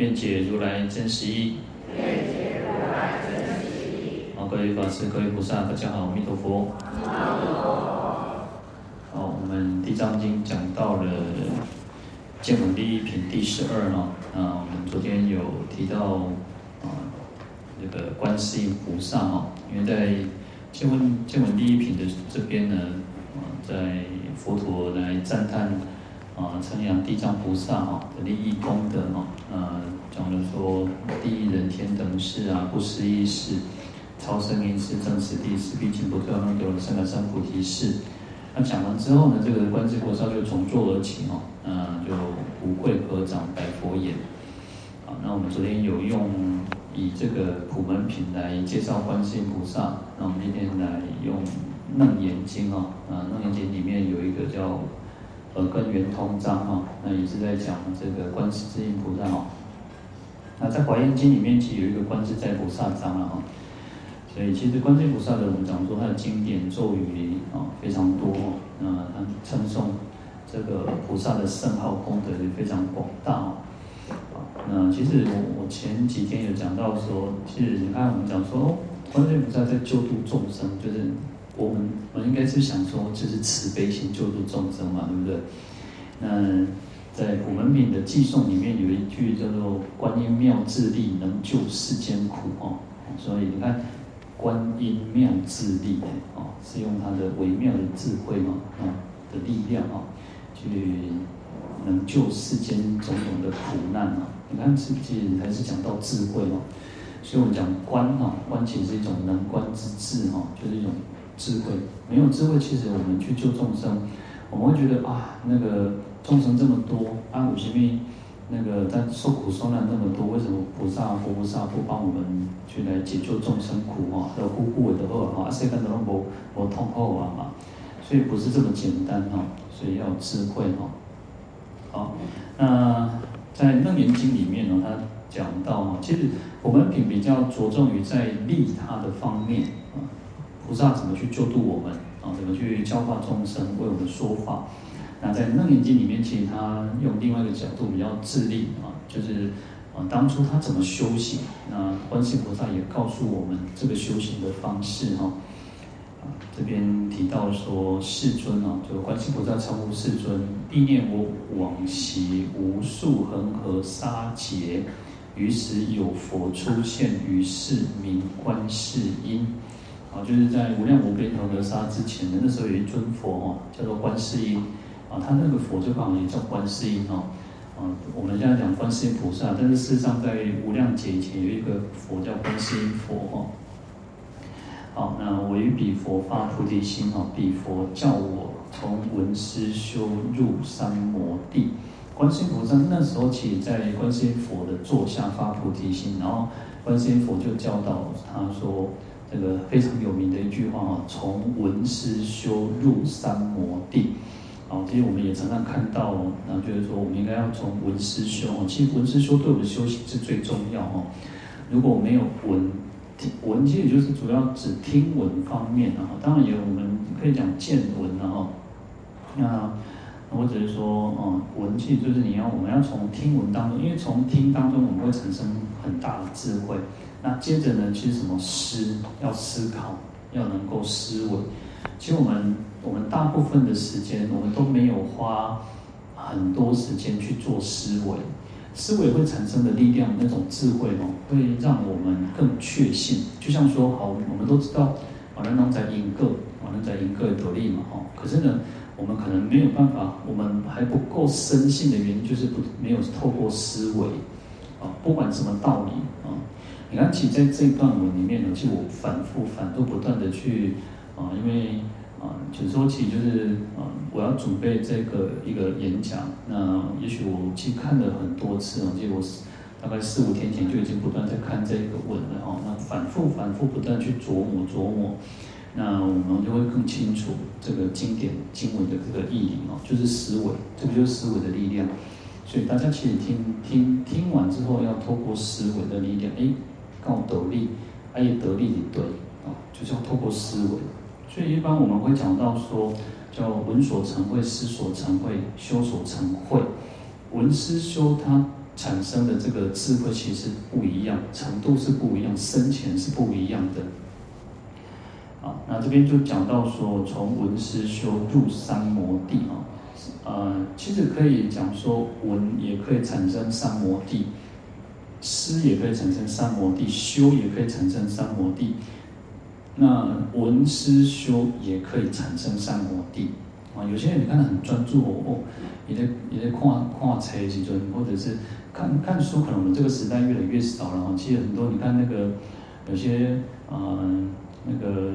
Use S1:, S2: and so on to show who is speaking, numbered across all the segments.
S1: 愿解如来真实义。好，各位法师、各位菩萨，大家好，阿弥陀佛。好，我们《地藏经》讲到了见闻第一品第十二哈。啊，我们昨天有提到啊，那个观世音菩萨哈，因为在见闻见闻第一品的这边呢，啊，在佛陀来赞叹。啊，称扬地藏菩萨哈的利益功德哈，呃，讲了说地狱人天等事啊，不思议事，超生因事，正实地事，毕竟不退转有生来生菩提事。那讲完之后呢，这个观世菩萨就从座而起哦，呃，就无愧合掌白佛言。好，那我们昨天有用以这个普门品来介绍观世菩萨，那我们今天来用楞严经哦，啊，楞严经里面有一个叫。耳根圆通章哈，那也是在讲这个观世音菩萨哈。那在华严经里面，其实有一个观自在菩萨章了哈。所以其实观世音菩萨的，我们讲说他的经典咒语啊非常多，那他称颂这个菩萨的圣号功德也非常广大哦。那其实我我前几天有讲到说，其实你看我们讲说，观世音菩萨在救度众生，就是。我们我应该是想说，就是慈悲心救度众生嘛，对不对？那在古文品的寄颂里面有一句叫做“观音妙智力，能救世间苦”哦，所以你看，观音妙智力哦，是用他的微妙的智慧嘛，啊的力量啊，去能救世间种种的苦难啊。你看是不是还是讲到智慧哦？所以我们讲观哈，观其实是一种能观之智哈，就是一种。智慧没有智慧，其实我们去救众生，我们会觉得啊，那个众生这么多，啊，为什么那个在受苦受难那么多，为什么菩萨、佛菩萨不帮我们去来解救众生苦啊？要呼呼的恶啊，谁看到我我痛苦啊嘛？所以不是这么简单哈，所以要有智慧哈。好，那在楞严经里面呢，他讲到哈，其实我们品比较着重于在利他的方面啊。菩萨怎么去救度我们啊？怎么去教化众生，为我们说法？那在《楞严经》里面，其实他用另外一个角度比较自立啊，就是啊，当初他怎么修行？那观世菩萨也告诉我们这个修行的方式哈。啊，这边提到说，世尊啊，就观世菩萨称呼世尊，忆念我往昔无数恒河沙劫，于时有佛出现于世，名观世音。啊，就是在无量无边恒河沙之前的那时候，有一尊佛哈，叫做观世音。啊，他那个佛就刚好也叫观世音哈。啊，我们现在讲观世音菩萨，但是事实上在无量劫以前有一个佛叫观世音佛哈。好，那我于彼佛发菩提心哈，彼佛教我从闻思修入三摩地。观世音菩萨那时候起在观世音佛的座下发菩提心，然后观世音佛就教导他说。这个非常有名的一句话啊，从闻思修入三摩地。好，其实我们也常常看到，然后就是说，我们应该要从闻思修哦。其实闻思修对我们的修行是最重要哦。如果没有闻听闻，其实就是主要指听闻方面啊。当然也有我们可以讲见闻啊。那或者是说，嗯，闻其实就是你要我们要从听闻当中，因为从听当中我们会产生很大的智慧。那接着呢，其实什么思要思考，要能够思维。其实我们我们大部分的时间，我们都没有花很多时间去做思维。思维会产生的力量，那种智慧哦，会让我们更确信。就像说，好，我们都知道，好人能在因个，好人在因个得利嘛，哈。可是呢，我们可能没有办法，我们还不够深信的原因，就是不没有透过思维，啊，不管什么道理。你看，其实在这段文里面呢，其实我反复、反复不断的去啊，因为啊，就是说起就是啊，我要准备这个一个演讲，那也许我去看了很多次啊，结果大概四五天前就已经不断在看这个文了哦，那反复反复不断去琢磨琢磨，那我们就会更清楚这个经典经文的这个意义哦，就是思维，这个就是思维的力量。所以大家其实听听听完之后，要透过思维的力量，哎，告得力，哎，得力的对啊，就是要透过思维。所以一般我们会讲到说，叫闻所成慧，思所成慧，修所成慧。闻思修它产生的这个智慧其实不一样，程度是不一样，深浅是不一样的。啊，那这边就讲到说，从闻思修入三摩地啊。呃，其实可以讲说，闻也可以产生三摩地，思也可以产生三摩地，修也可以产生三摩地。那闻思修也可以产生三摩地啊。有些人你看得很专注哦，哦你在你在看看册时阵，或者是看看书，可能我们这个时代越来越少了哈。其实很多你看那个有些呃那个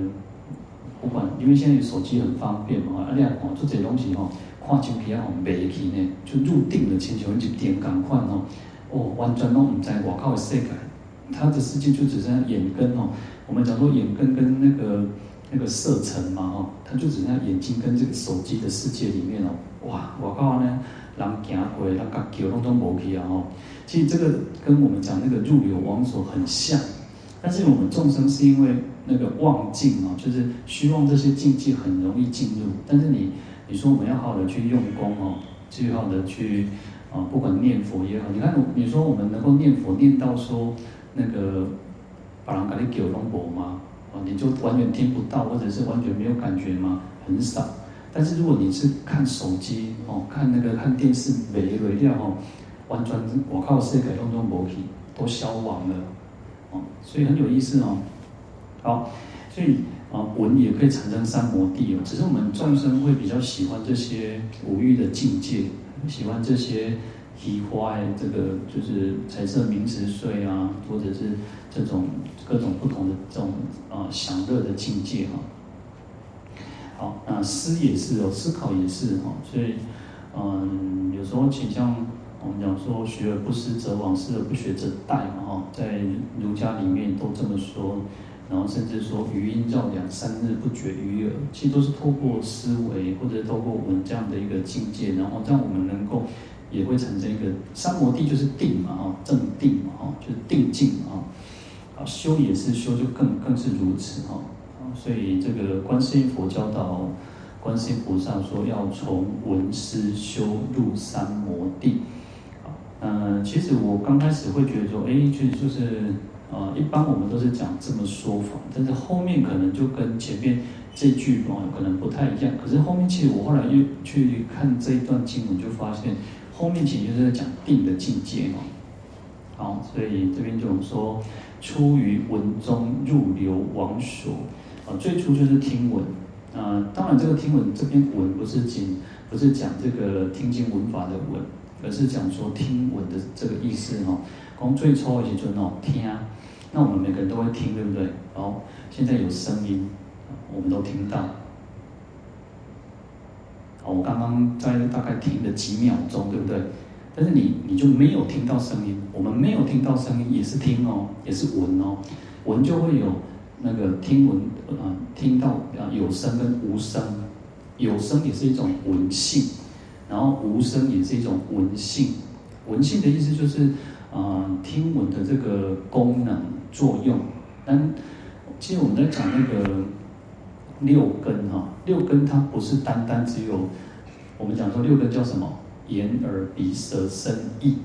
S1: 不管，因为现在手机很方便嘛，啊，你看做这些东西哈。看手机啊，吼，袂去呢，就入定了，亲像一点感款哦，哦，完全拢唔在，我靠的世界，他的世界就只剩下眼根哦。我们讲说眼根跟那个那个色尘嘛，哦，他就只剩下眼睛跟这个手机的世界里面哦。哇，我靠呢，人行过，人家叫拢都无去啊，吼。其实这个跟我们讲那个入流王所很像，但是我们众生是因为那个妄境哦，就是希望这些境界很容易进入，但是你。你说我们要好好的去用功哦，去好好的去啊，不管念佛也好，你看，你说我们能够念佛念到说那个把人给你叫龙婆吗？啊，你就完全听不到，或者是完全没有感觉吗？很少。但是如果你是看手机哦，看那个看电视，没没掉哦，完全我靠，世界当中没去，都消亡了哦，所以很有意思哦。好，所以。啊，闻也可以产生三摩地哦，只是我们众生会比较喜欢这些无欲的境界，喜欢这些提花这个就是彩色名词税啊，或者是这种各种不同的这种啊享乐的境界哈。好，那思也是哦，思考也是哈，所以嗯，有时候倾向我们讲说，学而不思则罔，思而不学则殆嘛哈，在儒家里面都这么说。然后甚至说余音绕梁三日不绝于耳，其实都是透过思维或者透过我们这样的一个境界，然后让我们能够也会产生一个三摩地，就是定嘛哈，正定嘛哈，就是定境嘛哈，修也是修，就更更是如此哈，所以这个观世音佛教导观世音菩萨说要从闻思修入三摩地，嗯，其实我刚开始会觉得说，哎，就是就是。啊，一般我们都是讲这么说法，但是后面可能就跟前面这句哦可能不太一样。可是后面其实我后来又去看这一段经文，就发现后面其实就是在讲定的境界哦。好，所以这边就说出于文中入流王所啊，最初就是听闻啊。当然这个听闻这篇闻不是仅不是讲这个听经闻法的闻，而是讲说听闻的这个意思哈。讲最初的时阵哦听。那我们每个人都会听，对不对？好，现在有声音，我们都听到。好，我刚刚在大概听了几秒钟，对不对？但是你你就没有听到声音，我们没有听到声音也是听哦，也是闻哦，闻就会有那个听闻啊，听到啊有声跟无声，有声也是一种闻性，然后无声也是一种闻性。闻性的意思就是啊，听闻的这个功能。作用，但其实我们在讲那个六根哈，六根它不是单单只有我们讲说六根叫什么？眼耳鼻舌身意。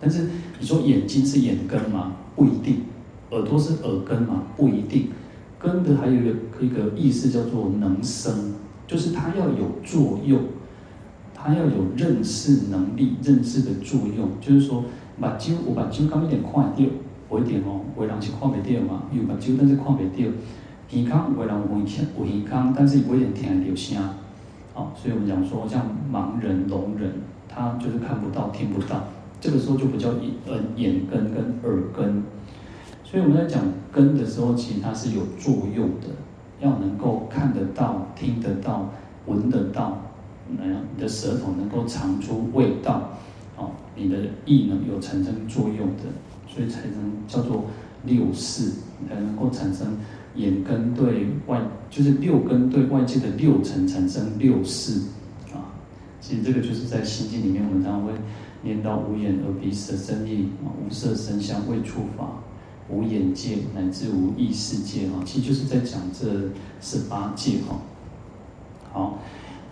S1: 但是你说眼睛是眼根吗？不一定。耳朵是耳根吗？不一定。根的还有一个一个意思叫做能生，就是它要有作用，它要有认识能力、认识的作用。就是说，把睛我把睛刚一点快掉。我一点哦，有的人是看不到嘛，有目睭但是看不到。耳康有的人有耳听，有耳康，但是不一定听得到声。好，所以我们讲说，像盲人、聋人，他就是看不到、听不到，这个时候就不叫眼呃眼根跟耳根。所以我们在讲根的时候，其实它是有作用的，要能够看得到、听得到、闻得到，那样你的舌头能够尝出味道。哦，你的意能有产生作用的，所以才能叫做六识，才能够产生眼根对外，就是六根对外界的六尘产生六识啊。其实这个就是在心经里面，我们常常会念到无眼耳鼻舌身意啊，无色声香味触法，无眼界乃至无意识界啊，其实就是在讲这十八界哈。好。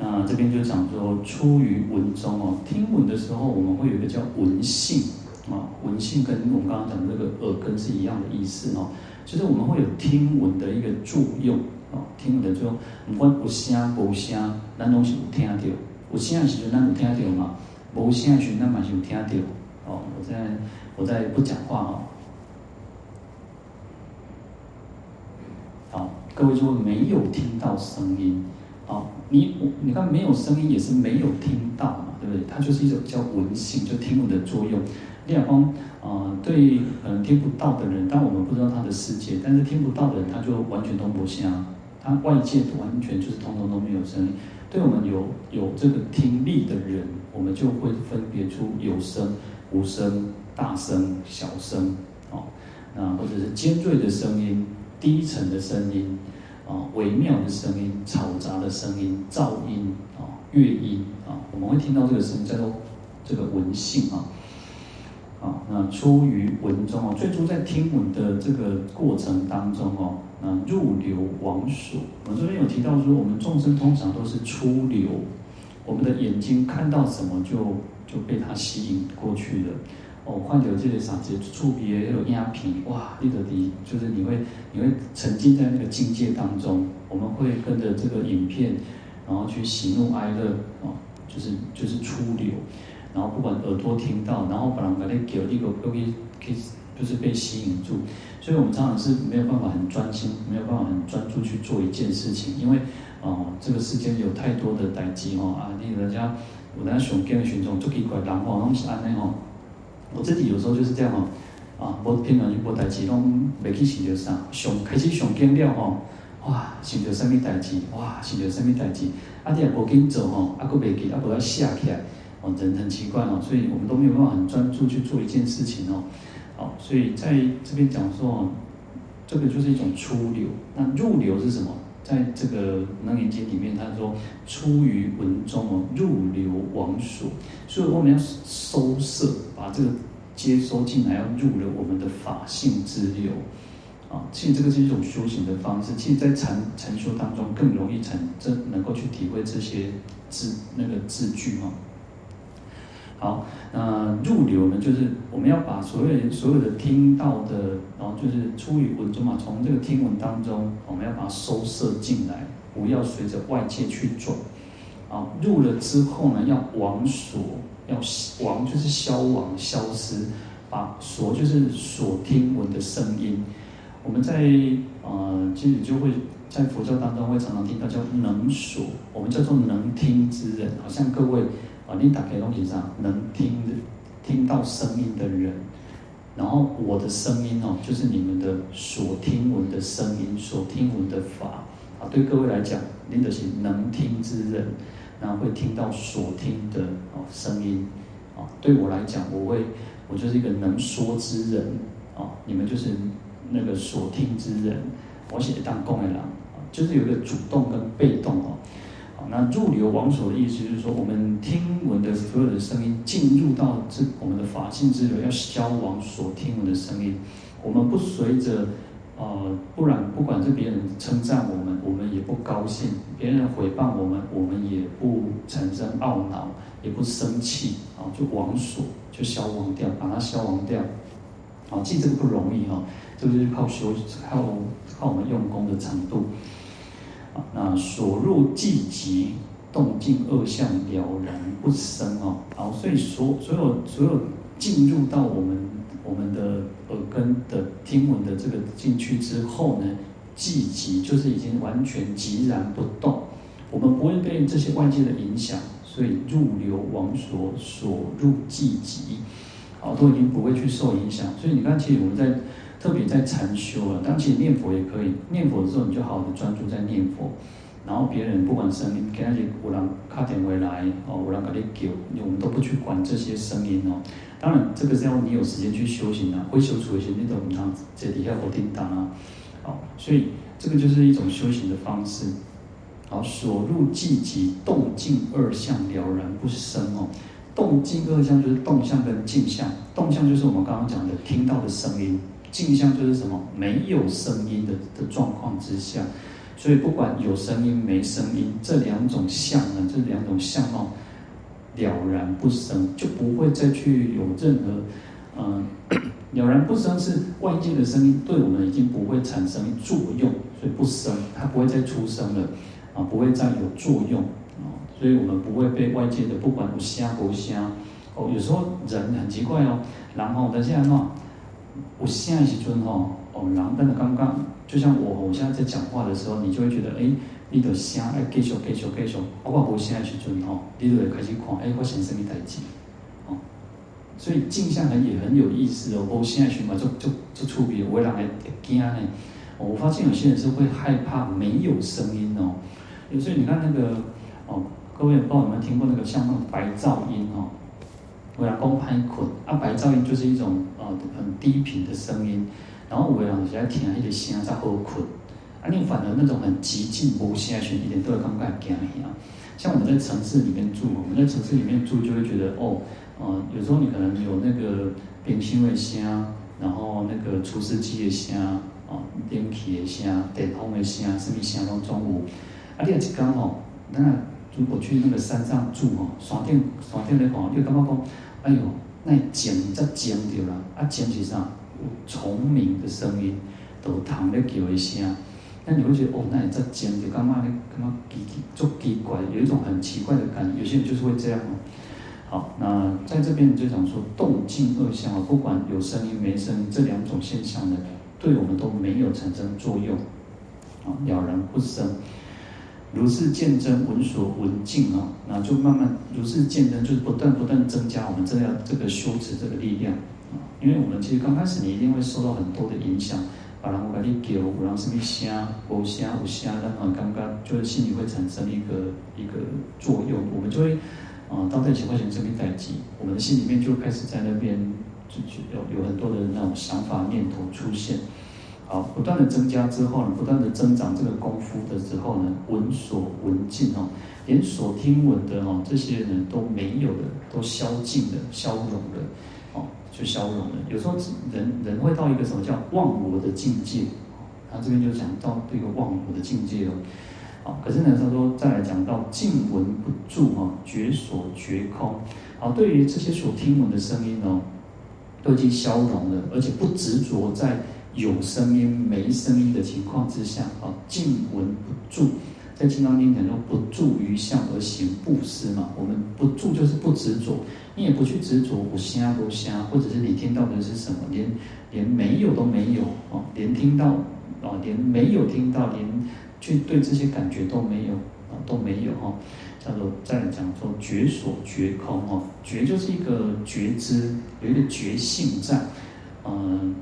S1: 那这边就讲说，出于文中哦，听闻的时候，我们会有一个叫闻性啊，闻性跟我们刚刚讲的那个耳根是一样的意思哦，就是我们会有听闻的一个作用啊，听闻的作用，不管有声无声，咱拢是有听到，有声的时候咱有听到嘛，无声的时候咱嘛是有听到哦。我在我在不讲话哦，好，各位说没有听到声音。啊，你你看没有声音也是没有听到嘛，对不对？它就是一种叫闻性，就听闻的作用。另外方啊，对可能听不到的人，但我们不知道他的世界，但是听不到的人他就完全都不像，他外界完全就是通通都没有声音。对我们有有这个听力的人，我们就会分别出有声、无声、大声、小声，哦，那或者是尖锐的声音、低沉的声音。啊，微妙的声音、嘈杂的声音、噪音啊、乐音啊，我们会听到这个声音，叫做这个闻性啊。啊，那出于文中哦，最初在听闻的这个过程当中哦，那入流往所。我这边有提到说，我们众生通常都是出流，我们的眼睛看到什么就就被它吸引过去了。哦，换掉这些啥子触别有鸦片，哇，立得底就是你会你会沉浸在那个境界当中。我们会跟着这个影片，然后去喜怒哀乐，哦，就是就是出流。然后不管耳朵听到，然后把人把那给一个可以可以就是被吸引住。所以我们常常是没有办法很专心，没有办法很专注去做一件事情，因为哦，这个世间有太多的代志哦啊，你人家我在上经的群众做奇怪，然后拢是安尼哦。我自己有时候就是这样哦，啊，我平常就无代志，拢袂去想着啥，上开始上经了吼，哇，想着什么代志，哇，想着什么代志，啊，你也无紧做吼，啊，佫袂记，啊，无要写起来，哦，人很奇怪哦，所以我们都没有办法很专注去做一件事情哦，好，所以在这边讲说，这个就是一种出流，那入流是什么？在这个《楞严经》里面，他说：“出于文中哦，入流往所。”所以我们要收摄，把这个接收进来，要入了我们的法性之流啊。其实这个是一种修行的方式。其实，在禅禅修当中，更容易成，这能够去体会这些字那个字句哈。好，那入流呢，就是我们要把所有人所有的听到的，然后就是出于闻中嘛，从这个听闻当中，我们要把它收摄进来，不要随着外界去转。啊，入了之后呢，要往所，要亡就是消亡、消失，把所就是所听闻的声音。我们在呃，其实就会在佛教当中会常常听到叫能所，我们叫做能听之人，好像各位。啊，你打开东西上能听的、听到声音的人，然后我的声音哦，就是你们的所听闻的声音、所听闻的法啊。对各位来讲，您的是能听之人，然后会听到所听的哦声音啊。对我来讲，我会，我就是一个能说之人啊。你们就是那个所听之人，我写当供的人啊，就是有一个主动跟被动哦。那入流往所的意思就是说，我们听闻的所有的声音进入到这我们的法性之流，要消亡所听闻的声音。我们不随着，呃，不然不管是别人称赞我们，我们也不高兴；别人诽谤我们，我们也不产生懊恼，也不生气，啊，就往所就消亡掉，把它消亡掉。啊，记这个不容易哈，这个就是靠修，靠靠我们用功的程度。那所入寂极，动静二相了然不生哦。好，所以所所有所有进入到我们我们的耳根的听闻的这个进去之后呢，寂极就是已经完全寂然不动，我们不会被这些外界的影响，所以入流往所，所入寂极，好，都已经不会去受影响。所以你看，其实我们在。特别在禅修啊，当其实念佛也可以，念佛的时候你就好好的专注在念佛，然后别人不管声音，给那些有人打电话来，哦，有人给你叫，我们都不去管这些声音哦。当然，这个是要你有时间去修行啊，会修出一些那种他这底下不叮当啊，好，所以这个就是一种修行的方式。好，所入寂寂动静二相了然不生哦。动静二相就是动相跟静相，动相就是我们刚刚讲的听到的声音，镜像就是什么？没有声音的的状况之下。所以不管有声音没声音，这两种相呢，这两种相貌了然不生，就不会再去有任何，嗯、了然不生是外界的声音对我们已经不会产生作用，所以不生，它不会再出声了，啊，不会再有作用，啊，所以我们不会被外界的不管有声不声，哦，有时候人很奇怪哦，然后但是啊，有声的时阵吼，哦，人但是刚刚。就像我，我现在在讲话的时候，你就会觉得，哎，你的声哎，继续继续继续，包括无声的时阵吼，你都会开始看，哎，我先生你代志，哦，所以静下来也很有意思哦。无声的时阵嘛，就就就出别，有的人会惊呢。我发现有些人是会害怕没有声音哦。所以你看那个哦，各位不知道有没有听过那个像那种白噪音哦，有人讲歹困，啊，白噪音就是一种呃很低频的声音。然后有的人是在听那个声才好困，啊，你反而那种很寂静无声的时候，一点都会感觉惊吓。像我们在城市里面住，我们在城市里面住就会觉得哦，呃，有时候你可能有那个冰箱的声，然后那个除湿机的声，哦，电器的声、电风的声，什么声都总有。啊，你也是讲哦，那如果去那个山上住哦，山顶山顶来讲，你感觉讲，哎呦，那静则静掉了，啊，尖是啥？虫鸣的声音，都躺在叫一声，那你会觉得哦，那你在讲就干嘛呢？干嘛奇奇就奇怪，有一种很奇怪的感觉。有些人就是会这样哦。好，那在这边就讲说动静二相啊，不管有声音没声音，这两种现象呢，对我们都没有产生作用啊，了然不生。如是见真，闻所闻尽啊，那就慢慢如是见真，就是不断不断增加我们这样这个修持这个力量啊。因为我们其实刚开始，你一定会受到很多的影响，把，然后把你叫，然后什么声，无声无声，然后刚刚就是心里会产生一个一个作用，我们就会啊，到底情况下这边待机，我们的心里面就开始在那边就就有有很多的那种想法念头出现，好，不断的增加之后呢，不断的增长这个功夫的时候呢，闻所闻尽哦，连所听闻的哦这些人都没有了，都消尽了，消融了。哦就消融了。有时候人人会到一个什么叫忘我的境界，他这边就讲到这个忘我的境界哦。好，可是呢，他说再来讲到静闻不住哈，觉所觉空。好，对于这些所听闻的声音哦，都已经消融了，而且不执着在有声音没声音的情况之下啊，静闻不住。在《金刚经》讲说，不住于相而行布施嘛。我们不住就是不执着，你也不去执着我瞎不瞎，或者是你听到的是什么，连连没有都没有哦，连听到啊，连没有听到，连去对这些感觉都没有啊，都没有哈。叫做再讲说觉所觉空哦，觉就是一个觉知，有一个觉性在，嗯，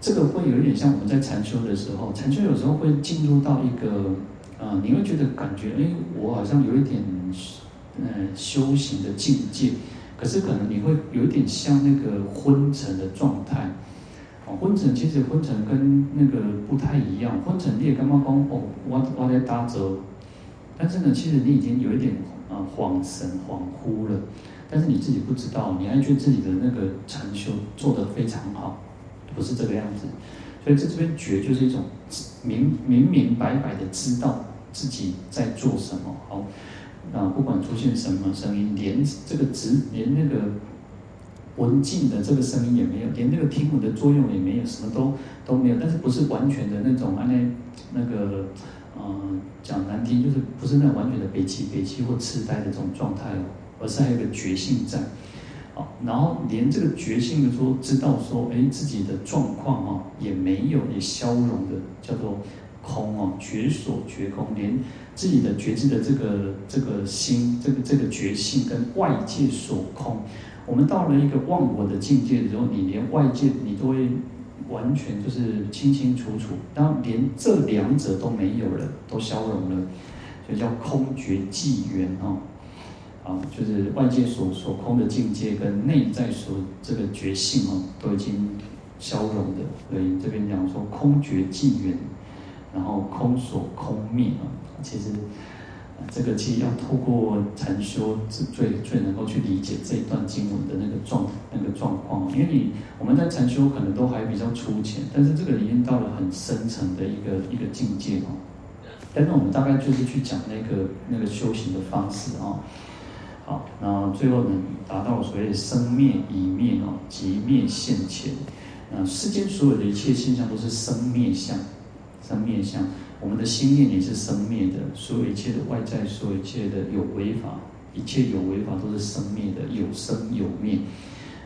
S1: 这个会有一点像我们在禅修的时候，禅修有时候会进入到一个。呃，你会觉得感觉，哎，我好像有一点，呃，修行的境界，可是可能你会有一点像那个昏沉的状态。哦，昏沉其实昏沉跟那个不太一样。昏沉你也刚刚讲，哦，我我在打坐，但是呢，其实你已经有一点啊恍神恍惚了，但是你自己不知道，你还觉得自己的那个禅修做得非常好，不是这个样子。所以在这边觉就是一种明明明白白的知道。自己在做什么？好，啊，不管出现什么声音，连这个直，连那个文静的这个声音也没有，连那个听闻的作用也没有，什么都都没有。但是不是完全的那种，那那个，嗯，讲难听就是不是那完全的北七北七或痴呆的这种状态哦，而是还有一个觉性在。然后连这个觉性的说知道说，哎，自己的状况啊也没有，也消融的，叫做。空哦，觉所觉空，连自己的觉知的这个这个心，这个这个觉性跟外界所空。我们到了一个忘我的境界的时候，你连外界你都会完全就是清清楚楚，然后连这两者都没有了，都消融了。就叫空觉寂圆哦，就是外界所所空的境界跟内在所这个觉性哦，都已经消融的。所以这边讲说空觉寂圆，然后空所空灭啊，其实。这个其实要透过禅修，最最能够去理解这一段经文的那个状那个状况。因为你我们在禅修可能都还比较粗浅，但是这个已经到了很深层的一个一个境界哦。但是我们大概就是去讲那个那个修行的方式哦。好，那最后呢，达到所谓的生灭已灭哦，即灭现前。那，世间所有的一切现象都是生灭相，生灭相。我们的心念也是生灭的，所有一切的外在，所有一切的有为法，一切有为法都是生灭的，有生有灭。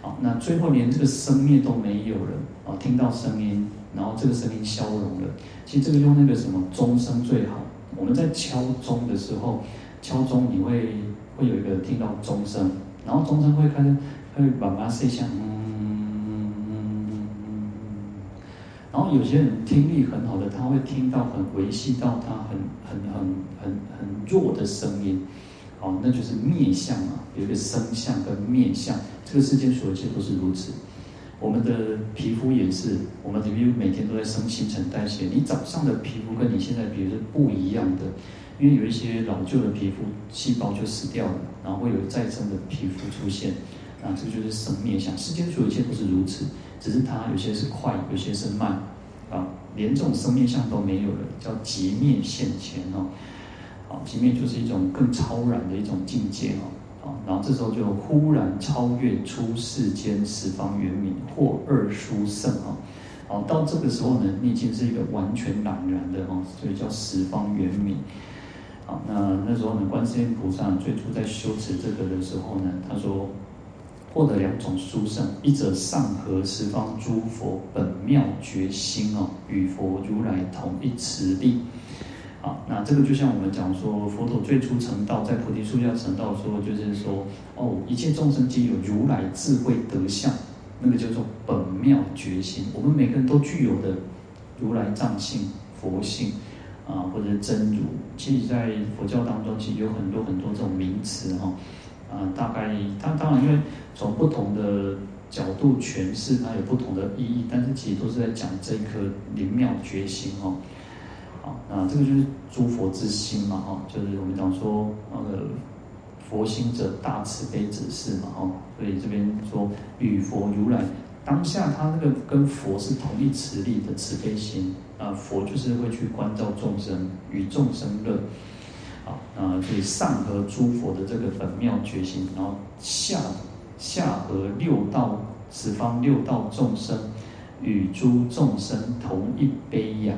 S1: 好，那最后连这个生灭都没有了啊！听到声音，然后这个声音消融了。其实这个用那个什么钟声最好。我们在敲钟的时候，敲钟你会会有一个听到钟声，然后钟声会开始会把它设像。然后有些人听力很好的，他会听到很微细到他很很很很很弱的声音，好，那就是面相嘛，有一个声相跟面相，这个世间所有一切都是如此。我们的皮肤也是，我们的皮肤每天都在生新陈代谢，你早上的皮肤跟你现在皮肤是不一样的，因为有一些老旧的皮肤细胞就死掉了，然后会有再生的皮肤出现，啊，这就是生灭相，世间所有一切都是如此。只是它有些是快，有些是慢，啊，连这种生灭相都没有了，叫极灭现前哦，啊，极灭就是一种更超然的一种境界哦，啊，然后这时候就忽然超越出世间十方圆明或二殊胜哦，好，到这个时候呢，你已经是一个完全朗然的哦，所以叫十方圆明，好，那那时候呢，观世音菩萨最初在修持这个的时候呢，他说。获得两种殊胜，一者上合十方诸佛本妙觉心哦，与佛如来同一慈力。好，那这个就像我们讲说，佛陀最初成道，在菩提树下成道说，就是说，哦，一切众生皆有如来智慧德相，那个叫做本妙觉心。我们每个人都具有的如来藏性、佛性啊，或者是真如。其实，在佛教当中，其实有很多很多这种名词哈。啊，大概它当然，因为从不同的角度诠释，它有不同的意义，但是其实都是在讲这一颗灵妙觉心哦。好，那这个就是诸佛之心嘛，哈，就是我们讲说那个佛心者，大慈悲之事嘛，哈。所以这边说与佛如来当下，他那个跟佛是同一慈力的慈悲心啊，佛就是会去关照众生，与众生乐。好，那所以上合诸佛的这个本妙觉心，然后下下合六道十方六道众生，与诸众生同一悲扬。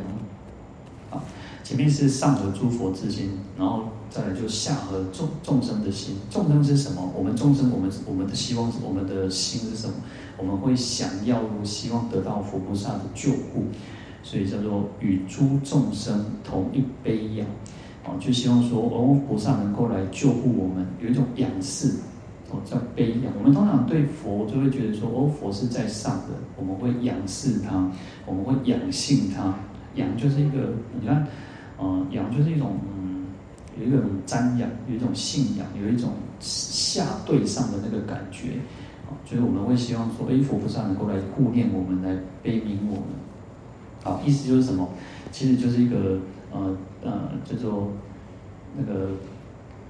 S1: 好，前面是上合诸佛之心，然后再来就下合众众生的心。众生是什么？我们众生，我们我们的希望是我们的心是什么？我们会想要希望得到佛菩萨的救护，所以叫做与诸众生同一悲扬。就希望说，哦，菩萨能够来救护我们，有一种仰视，哦，叫悲仰。我们通常对佛就会觉得说，哦，佛是在上的，我们会仰视他，我们会仰信他。仰就是一个，你看，嗯，仰就是一种，嗯，有一种瞻仰，有一种信仰，有一种下对上的那个感觉。啊，所以我们会希望说，哎，佛菩萨能够来护念我们，来悲悯我们。好，意思就是什么？其实就是一个。呃呃，叫做那个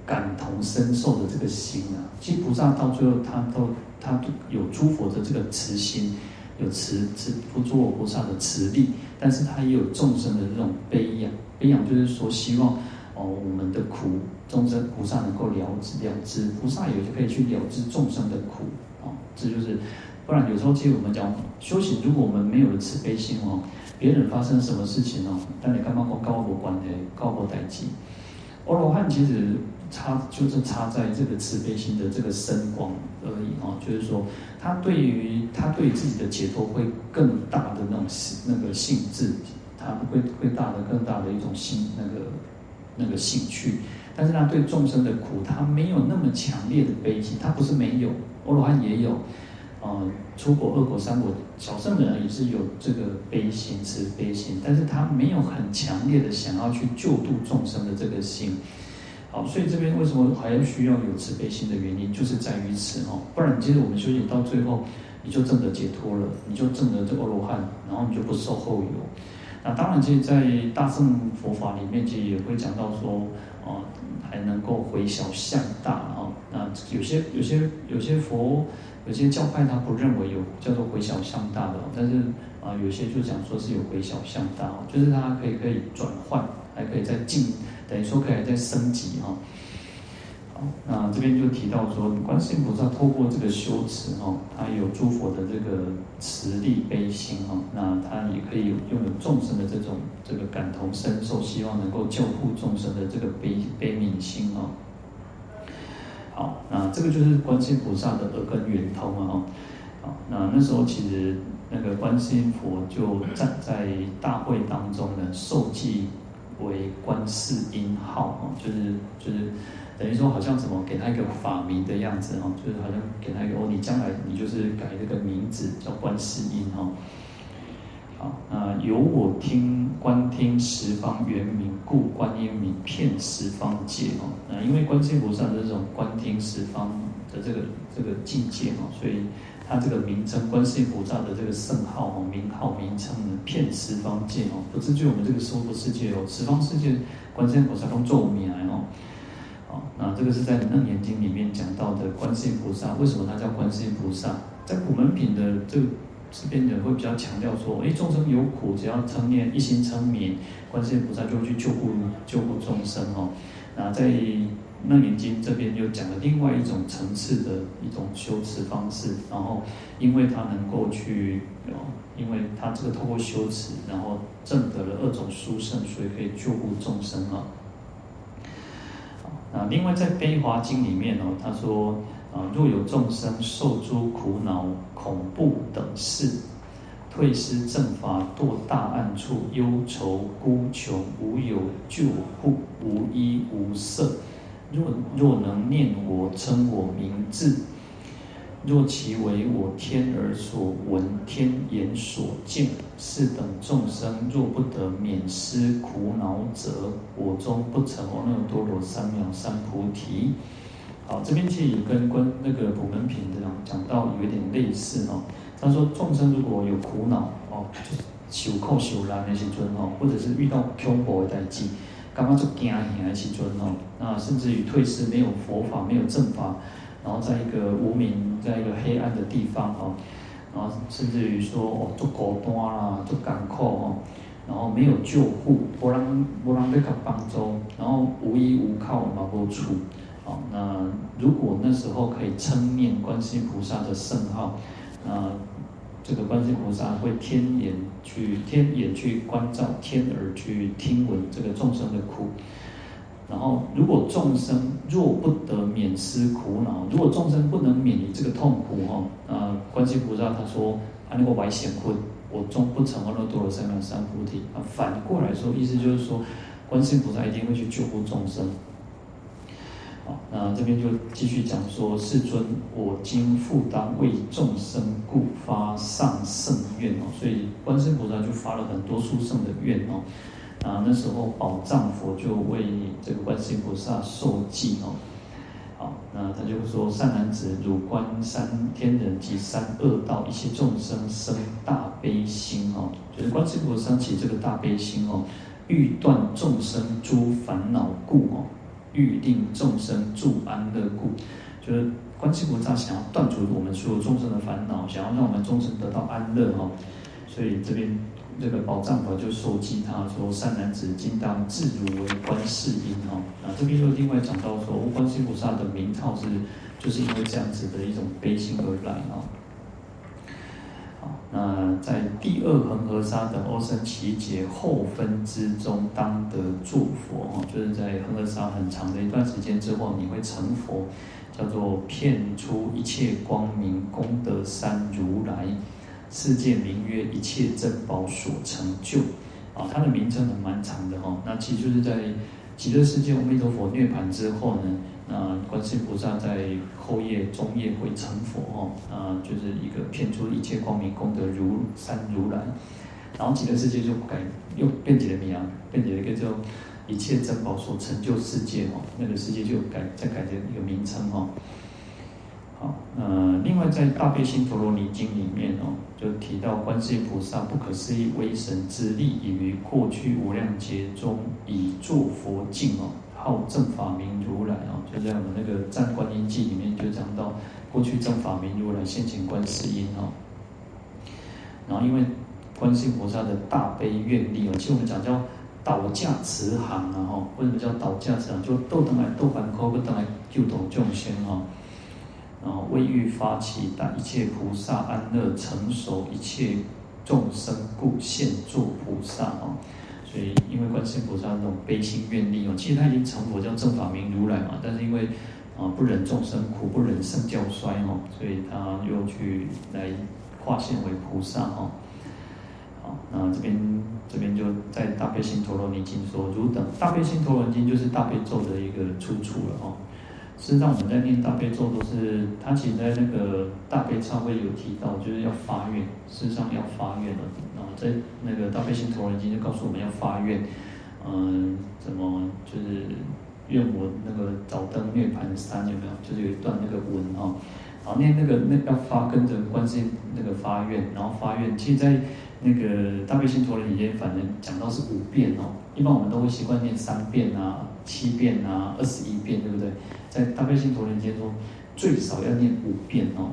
S1: 感同身受的这个心啊，其实菩萨到最后他都他都有诸佛的这个慈心，有慈慈不诸佛菩萨的慈力，但是他也有众生的这种悲仰，悲仰就是说希望哦我们的苦众生菩萨能够了知了知，菩萨也就可以去了知众生的苦啊，这就是不然有时候其实我们讲修行，如果我们没有了慈悲心哦。别人发生什么事情哦？但你干嘛跟高我关的？高我代际？阿罗汉其实差就是差在这个慈悲心的这个深广而已哦。就是说，他对于他对于自己的解脱会更大的那种那个兴致，他会会大的更大的一种兴那个那个兴趣。但是他对众生的苦，他没有那么强烈的悲心。他不是没有，阿罗汉也有。呃，出国、二果、三果，小圣人也是有这个悲心、慈悲心，但是他没有很强烈的想要去救度众生的这个心，好，所以这边为什么还要需要有慈悲心的原因，就是在于此哦。不然，其实我们修行到最后，你就证得解脱了，你就证得这阿罗汉，然后你就不受后有。那当然，其实，在大乘佛法里面，其实也会讲到说，哦，还能够回小向大啊。那有些、有些、有些佛、有些教派，他不认为有叫做回小向大的，但是啊，有些就讲说是有回小向大，就是它可以可以转换，还可以再进，等于说可以再升级哈。那这边就提到说，观世音菩萨透过这个修持哦，他有诸佛的这个慈力悲心哦，那他也可以拥有众生的这种这个感同身受，希望能够救护众生的这个悲悲悯心哦。好，那这个就是观世音菩萨的耳根圆通啊。好，那那时候其实那个观世音佛就站在大会当中呢，受记为观世音号哦，就是就是。等于说，好像什么给他一个法名的样子哈，就是好像给他一个哦，你将来你就是改这个名字叫观世音哈。由我听观听十方圆明，故观音名遍十方界哦。那因为观世音菩萨的这种观听十方的这个这个境界哦，所以他这个名称观世音菩萨的这个圣号哦，名号名称呢，遍十方界哦，不是就我们这个娑婆世界哦，十方世界观世音菩萨都做名来哦。好，那这个是在《楞严经》里面讲到的观世音菩萨，为什么他叫观世音菩萨？在普门品的这个这边人会比较强调说，诶，众生有苦，只要称念一心称名，观世音菩萨就会去救护救护众生哦。那在《楞严经》这边又讲了另外一种层次的一种修持方式，然后因为他能够去，因为他这个透过修持，然后证得了二种殊胜，所以可以救护众生啊。那，另外在《悲华经》里面哦，他说若有众生受诸苦恼、恐怖等事，退失正法，堕大暗处，忧愁孤穷，无有救护，无依无舍。若若能念我，称我名字。若其为我天耳所闻，天眼所见，是等众生若不得免失苦恼者，我终不成阿耨多罗三藐三菩提。好，这边其实也跟关那个普门品这样讲到有一点类似哦。他说众生如果有苦恼哦，就是受苦受难的时阵哦，或者是遇到恐怖的代志，刚刚就惊吓的时尊哦，那甚至于退失没有佛法，没有正法。然后在一个无明，在一个黑暗的地方哦，然后甚至于说哦，做孤单啦，做艰苦哦，然后没有救护，无人无人要给帮助，然后无依无靠，嘛无处。好，那如果那时候可以称念观世音菩萨的圣号，那这个观世音菩萨会天眼去天眼去关照，天耳去听闻这个众生的苦。然后，如果众生若不得免失苦恼，如果众生不能免于这个痛苦哈，啊，观世音菩萨他说，啊，那个白显坤，我终不成阿耨多罗三藐三菩提。啊，反过来说，意思就是说，观世音菩萨一定会去救护众生。好，那这边就继续讲说，世尊，我今复当为众生故发上胜愿哦，所以观世音菩萨就发了很多殊胜的愿哦。啊，那时候宝藏佛就为这个观世音菩萨受记哦。好，那他就说：善男子，汝观三天人及三恶道一切众生生大悲心哦，就是观世音菩萨起这个大悲心哦，欲断众生诸烦恼故哦，欲令众生住安乐故，就是观世音菩萨想要断除我们所有众生的烦恼，想要让我们众生得到安乐哦，所以这边。这个宝藏佛就受记他说：“善男子，今当自如为观世音哦。”啊，这边又另外讲到说，观世音菩萨的名号是，就是因为这样子的一种悲心而来哦。那在第二恒河沙等阿僧只劫后分之中，当得作佛哦，就是在恒河沙很长的一段时间之后，你会成佛，叫做遍出一切光明功德三如来。世界名曰一切珍宝所成就，啊，它的名称还蛮长的哈。那其实就是在极乐世界，阿弥陀佛涅槃之后呢，那观世音菩萨在后夜、中夜会成佛哦，啊，就是一个遍出一切光明功德如山如来。然后极乐世界就改又变起了名啊，变起了一个叫一切珍宝所成就世界哦，那个世界就改再改成一个名称哦。好，呃，另外在《大悲心陀罗尼经》里面哦，就提到观世音菩萨不可思议威神之力，已于过去无量劫中以作佛境哦，号正法明如来哦，就在我们那个《赞观音记》里面就讲到，过去正法明如来现前观世音哦。然后因为观世音菩萨的大悲愿力哦，其实我们讲叫倒驾慈航啊哈，为什么叫倒驾慈航？就倒转来斗反扣，不转来救度众生哈。然后为欲发起，但一切菩萨安乐成熟一切众生故现作菩萨哦。所以因为观世音菩萨那种悲心愿力哦，其实他已经成佛叫正法明如来嘛，但是因为啊不忍众生苦，不忍圣教衰哦，所以他又去来。化现为菩萨哦，好，那这边这边就在大悲心陀罗尼经说，如等大悲心陀罗尼经就是大悲咒的一个出处了哦。事实上，我们在念大悲咒都是，他其实在那个大悲忏悔有提到，就是要发愿，事实上要发愿了。然后在那个大悲心陀罗尼经就告诉我们要发愿，嗯，怎么就是愿我那个早登涅盘山有没有？就是有一段那个文哈。好，念那个那要发跟着观世音那个发愿，然后发愿。其实，在那个大悲心陀罗里面，反正讲到是五遍哦。一般我们都会习惯念三遍啊、七遍啊、二十一遍，对不对？在大悲心陀罗里面说，最少要念五遍哦。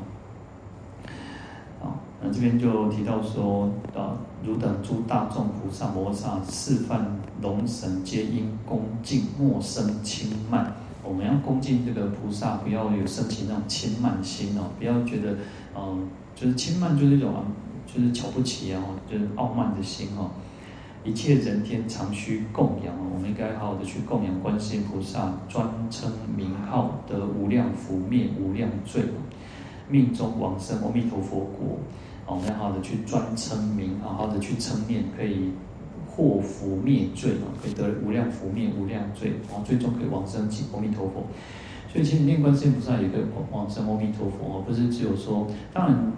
S1: 好，那这边就提到说啊，汝等诸大众菩萨摩萨示梵龙神皆应恭敬，莫生轻慢。我们要恭敬这个菩萨，不要有升起那种轻慢心哦，不要觉得，嗯，就是轻慢就是一种，就是瞧不起啊，就是傲慢的心哦。一切人天常需供养，我们应该好好的去供养观世音菩萨，专称名号得无量福，灭无量罪，命中往生阿弥陀佛国。我们要好好的去专称名，好好的去称念，可以。获福灭罪啊，可以得无量福灭无量罪，然后最终可以往生阿弥陀佛。所以其实念观世音菩萨也可以往生阿弥陀佛，而不是只有说。当然，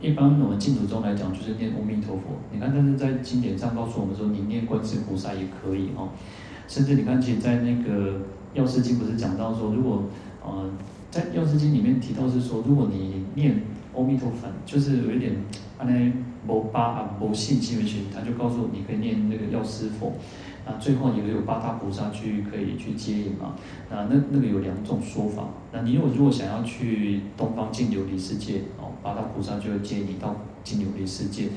S1: 一般我们净土宗来讲，就是念阿弥陀佛。你看，但是在经典上告诉我们说，你念观世菩萨也可以哦。甚至你看，其实在那个药师经不是讲到说，如果呃，在药师经里面提到是说，如果你念阿弥陀佛，就是有一点啊那。某八啊，某信心的心，他就告诉你可以念那个药师佛，那最后也有八大菩萨去可以去接引嘛。那那那个有两种说法。那你如果如果想要去东方净琉璃世界哦，八大菩萨就会接你到净琉璃世界。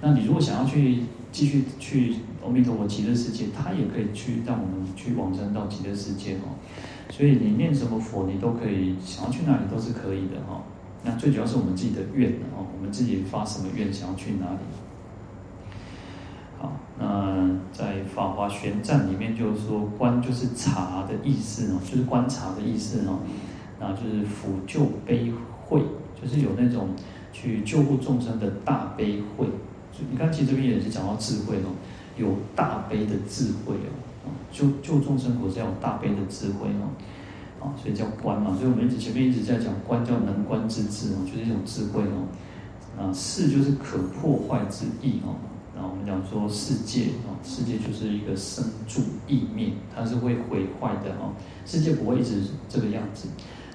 S1: 那你如果想要去继续去阿弥陀佛极乐世界，他也可以去让我们去往生到极乐世界哦。所以你念什么佛，你都可以想要去哪里都是可以的哈。那最主要是我们自己的愿哦，我们自己发什么愿，想要去哪里？好，那在《法华玄赞》里面就是说，观就是察的意思哦，就是观察的意思哦，那就是辅救悲会，就是有那种去救护众生的大悲会。所以你看，其实这边也是讲到智慧哦，有大悲的智慧哦，救救众生果是要有大悲的智慧哦。啊，所以叫观嘛，所以我们一直前面一直在讲观，叫能观之智哦，就是一种智慧哦。啊，世就是可破坏之意哦。然后我们讲说世界啊，世界就是一个生住异灭，它是会毁坏的哦。世界不会一直这个样子。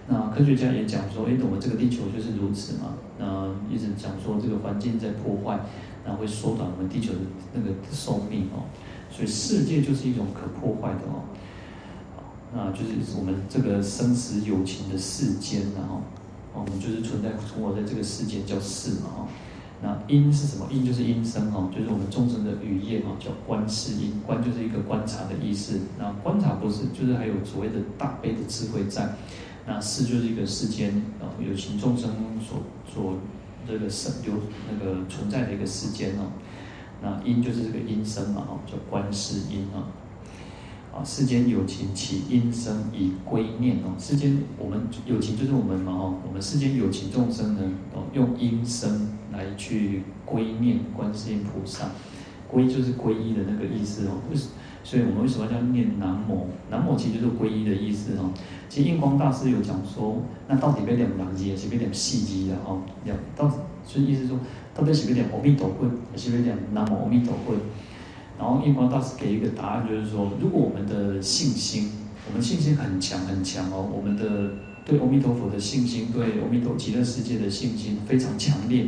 S1: 那科学家也讲说，哎，我们这个地球就是如此嘛。那一直讲说这个环境在破坏，那会缩短我们地球的那个寿命哦。所以世界就是一种可破坏的哦。那就是我们这个生死有情的世间，然后，我们就是存在存活在这个世间叫世嘛，哈。那音是什么？音就是音声，哈，就是我们众生的语业，哈，叫观世音。观就是一个观察的意思。那观察不是，就是还有所谓的大悲的智慧在。那世就是一个世间啊，有情众生所所这个生有那个存在的一个世间哦。那音就是这个音声嘛，哈，叫观世音啊。啊，世间有情起音声以归念哦。世间我们有情就是我们嘛哦。我们世间有情众生呢，哦，用音声来去归念观世音菩萨。归就是皈依的那个意思哦。为所以我们为什么要念南无？南无其实就是皈依的意思哦。其实印光大师有讲说，那到底要念哪字，还是要念四字的哦？两到，所以意思说，到底是要念阿弥陀佛，还是要念南无阿弥陀佛？然后印光大师给一个答案，就是说，如果我们的信心，我们信心很强很强哦，我们的对阿弥陀佛的信心，对阿弥陀极乐世界的信心非常强烈，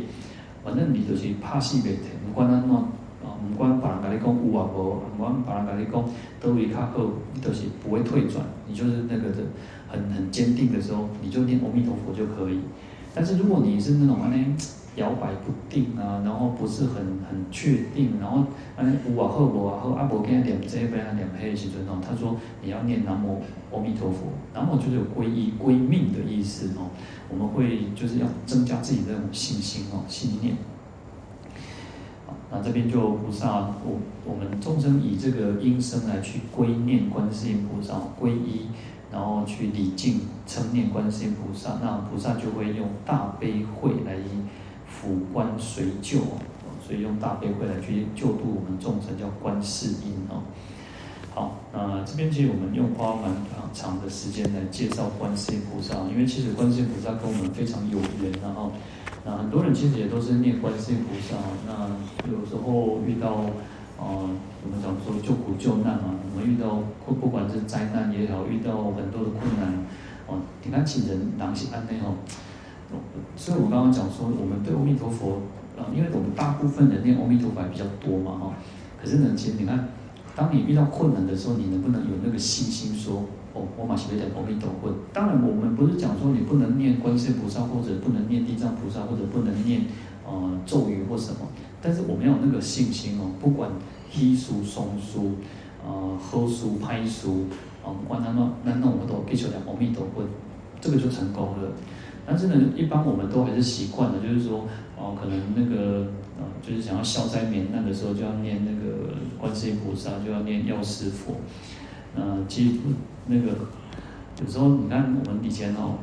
S1: 反正你就是怕死袂退，不管怎样啊，不管别人跟你讲有啊无，不管别人跟你讲都会较好，你都是不会退转，你就是那个的很很坚定的时候，你就念阿弥陀佛就可以。但是如果你是那种安尼摇摆不定啊，然后不是很很确定，然后安尼有啊好无啊好，阿伯跟他念这边啊念黑的时阵哦，他说你要念南无阿弥陀佛，南无就是有皈依归命的意思哦，我们会就是要增加自己的那种信心哦，信念。好，那这边就菩萨，我我们众生以这个音声来去归念观世音菩萨皈依。然后去礼敬称念观世音菩萨，那菩萨就会用大悲慧来抚观随救，所以用大悲会来去救度我们众生，叫观世音哦。好，那这边其实我们用花蛮长的时间来介绍观世音菩萨，因为其实观世音菩萨跟我们非常有缘，然后那很多人其实也都是念观世音菩萨，那有时候遇到。哦，我们讲说救苦救难嘛，我们遇到不管是灾难也好，遇到很多的困难，哦，你看请人狼心安内哦。所以我刚刚讲说，我们对阿弥陀佛，啊，因为我们大部分人念阿弥陀佛还比较多嘛，哈。可是呢，其实你看，当你遇到困难的时候，你能不能有那个信心说，哦，我马上会念阿弥陀佛？当然，我们不是讲说你不能念观世菩萨，或者不能念地藏菩萨，或者不能念呃咒语或什么。但是我们要有那个信心哦，不管稀疏松疏，呃，喝疏拍疏，啊，不管那那那那我都祈求念阿弥陀佛，这个就成功了。但是呢，一般我们都还是习惯了，就是说，哦、可能那个，呃，就是想要消灾免难的时候，就要念那个观世音菩萨，就要念药师佛。呃，其实那个有时候你看我们以前哦，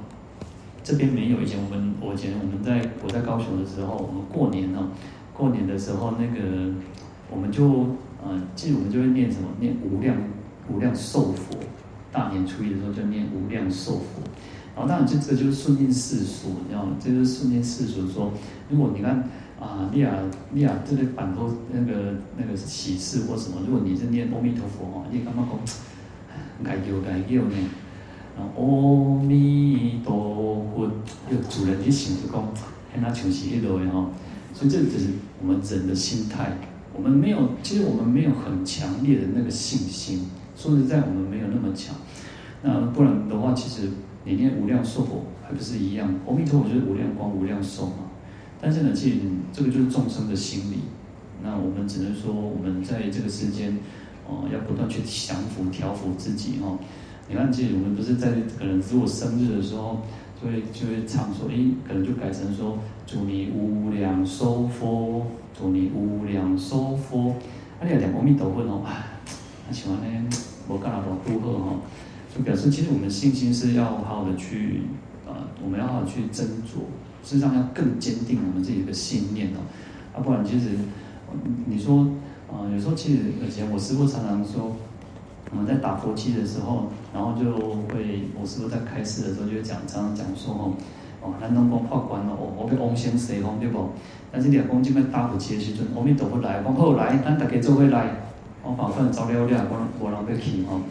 S1: 这边没有以前我们我以前我们在我在高雄的时候，我们过年哦。过年的时候，那个我们就呃，其实我们就会念什么？念无量无量寿佛。大年初一的时候就念无量寿佛。然后当然这这就是顺应世俗，你知道吗？这就是顺应世俗说，如果你看啊，你啊你啊这个板头那个那个喜事或什么，如果你是念阿弥陀佛哦，你干嘛讲？该叫该叫呢？然后阿弥陀佛，有主人你想就讲，跟他求喜一路的哈。所以这只是我们人的心态，我们没有，其实我们没有很强烈的那个信心。说实在，我们没有那么强。那不然的话，其实你念无量寿佛还不是一样？阿弥陀佛就是无量光、无量寿嘛。但是呢，其实这个就是众生的心理。那我们只能说，我们在这个世间，哦，要不断去降服、调服自己哦。你看，其实我们不是在可能如果生日的时候。所以就会唱说，诶，可能就改成说，祝你无量寿佛，祝你无量寿佛。啊，你要念阿弥陀佛哦，啊，那喜欢呢，我干哪都祝贺哈，就表示其实我们信心是要好好的去，呃，我们要好好去斟酌，事实上要更坚定我们自己的信念哦，啊，不然其实，你说，呃，有时候其实以前我师父常常说。我们在打佛七的时候，然后就会，我师父在开示的时候就会讲，常常讲说哦，哦，咱拢讲破关哦，我被翁先生吼对不？但是你讲今麦打佛七的时阵，阿弥陀佛来，讲好来，咱大家做伙来，我把饭早了了，我我让要去哦。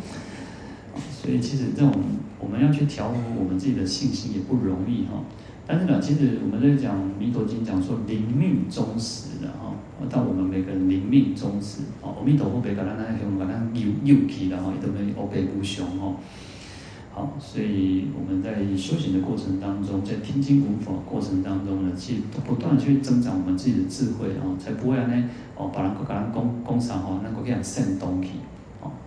S1: 所以其实这种我们要去调伏我们自己的信心也不容易哈。但是呢，其实我们在讲《弥陀经》讲说临命终时的哈。到我们每个人临命终时，哦，阿弥陀佛别个咱那向个咱有有气的哈，都没乌白无常哦。好，所以我们在修行的过程当中，在听经闻法过程当中呢，去不断去增长我们自己的智慧啊，才不会安尼哦，把人个个人讲讲啥吼，能够给人煽动起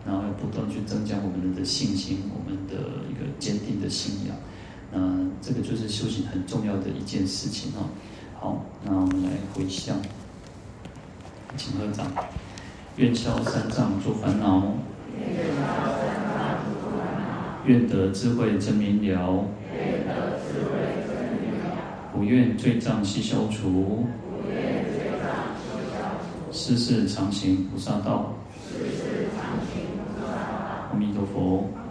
S1: 然后要不断去增加我们的信心，我们的一个坚定的信仰。那这个就是修行很重要的一件事情啊。好，那我们来回向。请合掌，愿消三障诸烦恼，愿得智慧真明了，不愿罪障悉消除，世世常行菩萨道，弥陀佛。